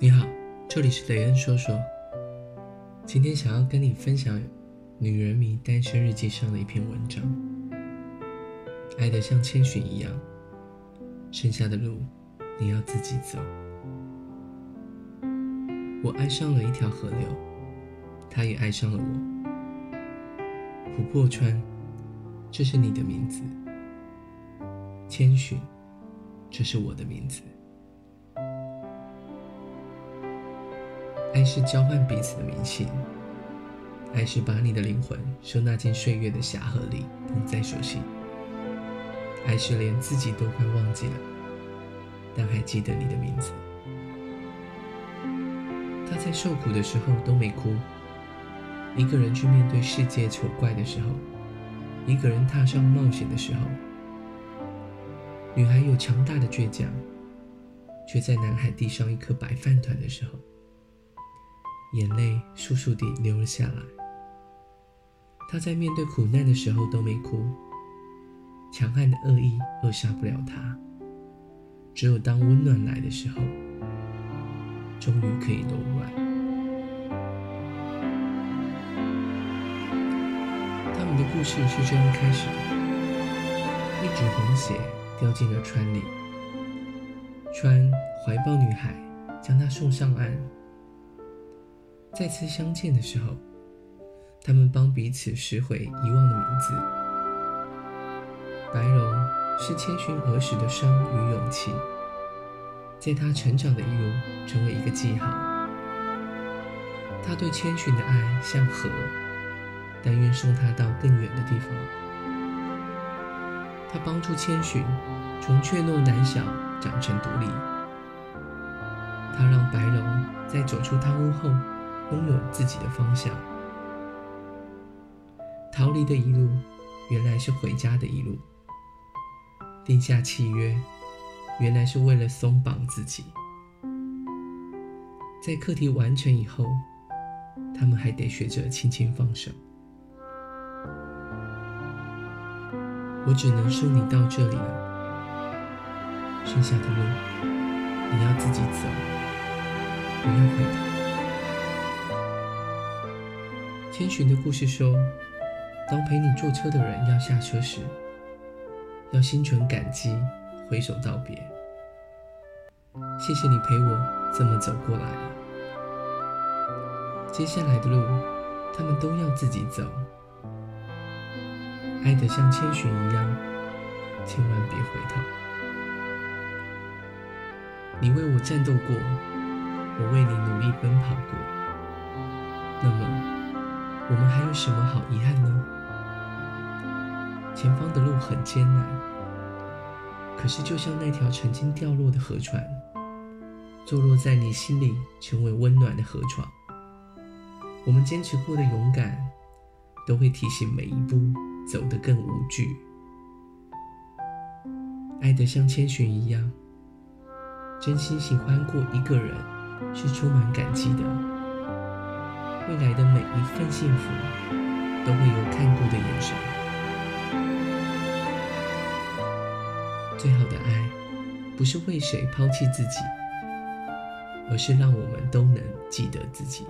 你好，这里是雷恩说说。今天想要跟你分享《女人迷单身日记》上的一篇文章。爱得像千寻一样，剩下的路你要自己走。我爱上了一条河流，它也爱上了我。琥珀川，这是你的名字。千寻，这是我的名字。爱是交换彼此的明信，爱是把你的灵魂收纳进岁月的匣盒里，捧在手心。爱是连自己都快忘记了，但还记得你的名字。他在受苦的时候都没哭，一个人去面对世界丑怪的时候，一个人踏上冒险的时候，女孩有强大的倔强，却在男孩递上一颗白饭团的时候。眼泪簌簌地流了下来。他在面对苦难的时候都没哭，强悍的恶意扼杀不了他。只有当温暖来的时候，终于可以柔软。他们的故事是这样开始的：一只红鞋掉进了川里，川怀抱女孩，将她送上岸。再次相见的时候，他们帮彼此拾回遗忘的名字。白龙是千寻儿时的伤与勇气，在他成长的一路成为一个记号。他对千寻的爱像河，但愿送他到更远的地方。他帮助千寻从怯懦胆小长成独立。他让白龙在走出汤屋后。拥有自己的方向，逃离的一路，原来是回家的一路。定下契约，原来是为了松绑自己。在课题完成以后，他们还得学着轻轻放手。我只能送你到这里了，剩下的路你要自己走，不要回头。千寻的故事说：当陪你坐车的人要下车时，要心存感激，挥手道别。谢谢你陪我这么走过来。接下来的路，他们都要自己走。爱得像千寻一样，千万别回头。你为我战斗过，我为你努力奔跑过。那么。我们还有什么好遗憾呢？前方的路很艰难，可是就像那条曾经掉落的河船，坐落在你心里，成为温暖的河床。我们坚持过的勇敢，都会提醒每一步走得更无惧。爱得像千寻一样，真心喜欢过一个人，是充满感激的。未来的每一份幸福，都会有看顾的眼神。最好的爱，不是为谁抛弃自己，而是让我们都能记得自己。